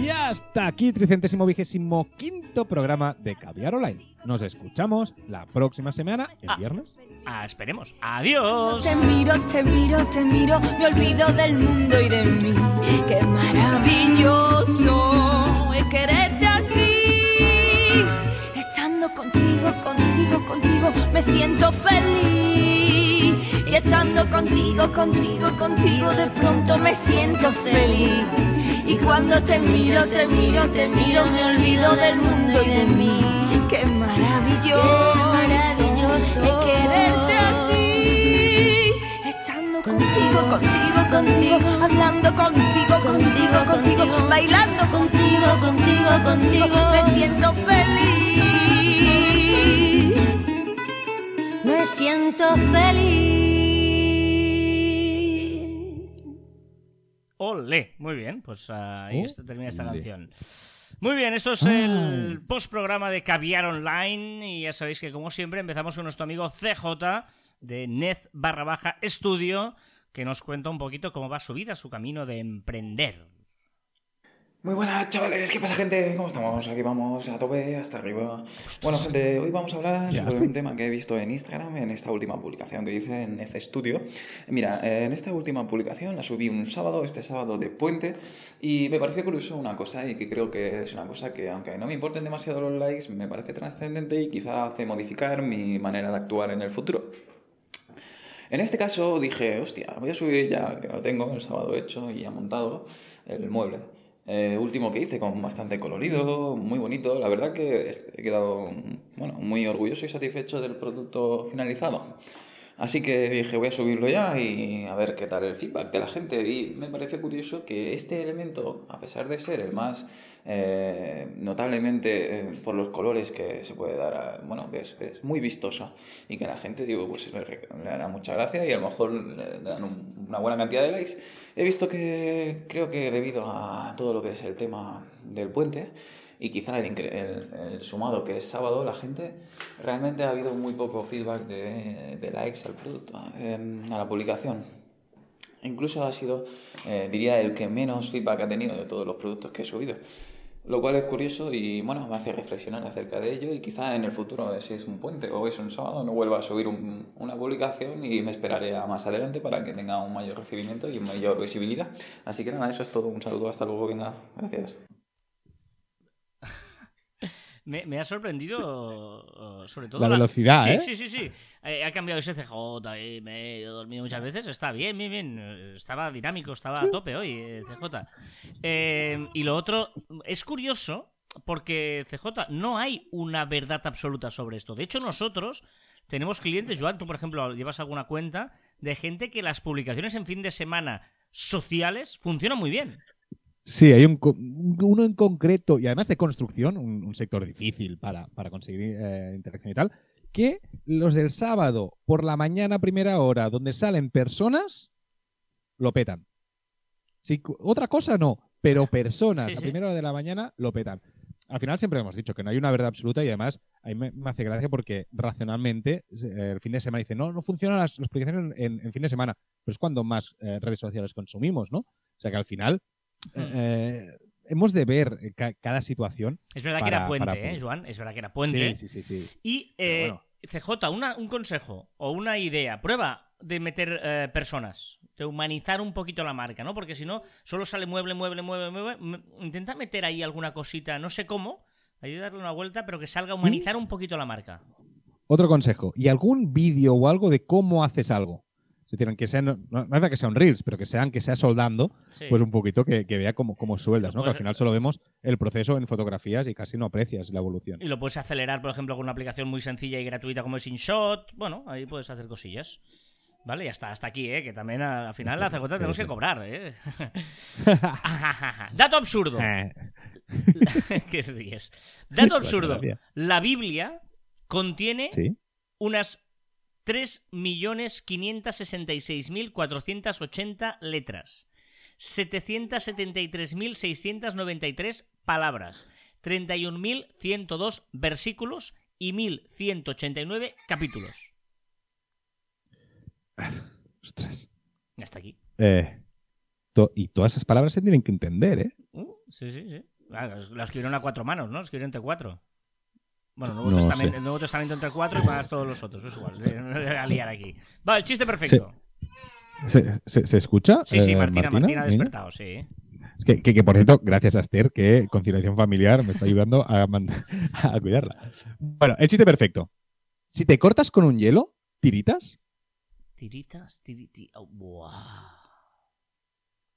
S1: Y hasta aquí, tricentésimo vigésimo quinto programa de Caviar Online. Nos escuchamos la próxima semana, el
S2: Ah.
S1: viernes.
S2: Ah, esperemos. Adiós.
S5: Te miro, te miro, te miro, me olvido del mundo y de mí. Qué maravilloso es quererte así. Estando contigo, contigo, contigo, me siento feliz. Y estando contigo, contigo, contigo, de pronto me siento feliz. Y cuando te miro, te miro, te miro, me olvido del mundo y de mí. Qué maravilloso,
S3: Qué maravilloso.
S5: es quererte así. Estando contigo, contigo, contigo, hablando contigo, contigo, contigo, bailando
S3: Contigo, contigo, contigo.
S5: me siento feliz.
S3: Me siento feliz.
S2: Ole, muy bien, pues ahí
S1: Oh,
S2: termina esta canción. Muy bien, esto es el postprograma de Caviar Online y ya sabéis que como siempre empezamos con nuestro amigo CJ de Nez barra baja estudio que nos cuenta un poquito cómo va su vida, su camino de emprender.
S8: Muy buenas chavales, ¿qué pasa gente? ¿Cómo estamos? Aquí vamos a tope, hasta arriba. Bueno gente, hoy vamos a hablar sobre un tema que he visto en Instagram en esta última publicación que hice en F Studio. Mira, eh, en esta última publicación la subí un sábado, este sábado de puente, y me pareció curioso una cosa y que creo que es una cosa que aunque no me importen demasiado los likes, me parece trascendente y quizá hace modificar mi manera de actuar en el futuro. En este caso dije, hostia, voy a subir ya que lo tengo el sábado hecho y ya montado el mueble. Eh, último que hice con bastante colorido, muy bonito. La verdad que he quedado bueno, muy orgulloso y satisfecho del producto finalizado. Así que dije, voy a subirlo ya y a ver qué tal el feedback de la gente. Y me pareció curioso que este elemento, a pesar de ser el más eh, notablemente eh, por los colores que se puede dar, a- bueno, que es, que es muy vistoso y que la gente, digo, pues le, le hará mucha gracia y a lo mejor le, dan un- una buena cantidad de likes. He visto que creo que debido a todo lo que es el tema del puente, y quizá el, el- el sumado que es sábado, la gente realmente ha habido muy poco feedback de, de likes al producto, em, a la publicación. Incluso ha sido, eh, diría, el que menos feedback ha tenido de todos los productos que he subido. Lo cual es curioso y bueno, me hace reflexionar acerca de ello y quizá en el futuro, si es un puente o es un sábado, no vuelva a subir un- una publicación y me esperaré a más adelante para que tenga un mayor recibimiento y mayor visibilidad. Así que nada, eso es todo. Un saludo, hasta luego, venga, gracias.
S2: Me, me ha sorprendido sobre todo
S1: La velocidad,
S2: sí,
S1: ¿eh?
S2: Sí, sí, sí. Eh, ha cambiado ese CJ y me he dormido muchas veces. Está bien, bien, bien. Eh, Estaba dinámico, estaba a tope hoy, eh, CJ. Eh, y lo otro, es curioso porque CJ no hay una verdad absoluta sobre esto. De hecho, nosotros tenemos clientes, Joan, tú por ejemplo llevas alguna cuenta de gente que las publicaciones en fin de semana sociales funcionan muy bien.
S1: Sí, hay un, uno en concreto, y además de construcción, un, un sector difícil para, para conseguir eh, interacción y tal, que los del sábado por la mañana, primera hora, donde salen personas, lo petan. Cu- otra cosa no, pero personas
S2: Sí,
S1: a primera hora de la mañana lo petan. Al final siempre hemos dicho que no hay una verdad absoluta y además a mí me, me hace gracia porque racionalmente el fin de semana dice no, no funcionan las, las publicaciones en, en fin de semana, pero es cuando más eh, redes sociales consumimos, ¿no? O sea que al final eh, hemos de ver eh, ca- cada situación.
S2: Es verdad que era puente,
S1: para-
S2: ¿eh, Joan? Es verdad que era puente.
S1: Sí, sí, sí, sí.
S2: Y eh, CJ, una- un consejo o una idea, prueba de meter eh, personas, de humanizar un poquito la marca, ¿no? Porque si no, solo sale mueble, mueble, mueble, mueble. Intenta meter ahí alguna cosita, no sé cómo, ahí darle una vuelta, pero que salga a humanizar un poquito la marca.
S1: Otro consejo. ¿Y algún vídeo o algo de cómo haces algo? Es decir, aunque sean, no, no hace que sean reels, pero que sean que sea soldando,
S2: Sí.
S1: pues un poquito que, que vea cómo, cómo sueldas, ¿no? Que al final solo vemos el proceso en fotografías y casi no aprecias la evolución.
S2: Y lo puedes acelerar, por ejemplo, con una aplicación muy sencilla y gratuita como es InShot. Bueno, ahí puedes hacer cosillas. Vale, ya está, hasta aquí, ¿eh? Que también al final la CJ tenemos que cobrar, ¿eh? Dato absurdo.
S1: Eh,
S2: ¿Qué ríes? Dato absurdo. La Biblia contiene
S1: sí.
S2: unas 3.566.480 letras, 773.693 palabras, 31.102 versículos y 1.189 capítulos.
S1: Ostras.
S2: Hasta aquí.
S1: Eh, to- y todas esas palabras se tienen que entender, ¿eh?
S2: Uh, sí, sí, sí. Claro, lo escribieron a cuatro manos, ¿no? Escribieron entre cuatro. Bueno, Nuevo
S1: No
S2: Testamento, el Nuevo Testamento entre cuatro y más todos los otros. Es igual. voy a liar aquí. Vale, el chiste perfecto.
S1: ¿Se, se- se escucha?
S2: Sí, sí,
S1: eh,
S2: Martina, Martina ha
S1: niña?
S2: despertado, sí.
S1: Es que, que- que, por cierto, gracias a Esther, que conciliación familiar me está ayudando a, a cuidarla. Bueno, el chiste perfecto. Si te cortas con un hielo, ¿tiritas?
S2: Tiritas, tiriti. oh, buah.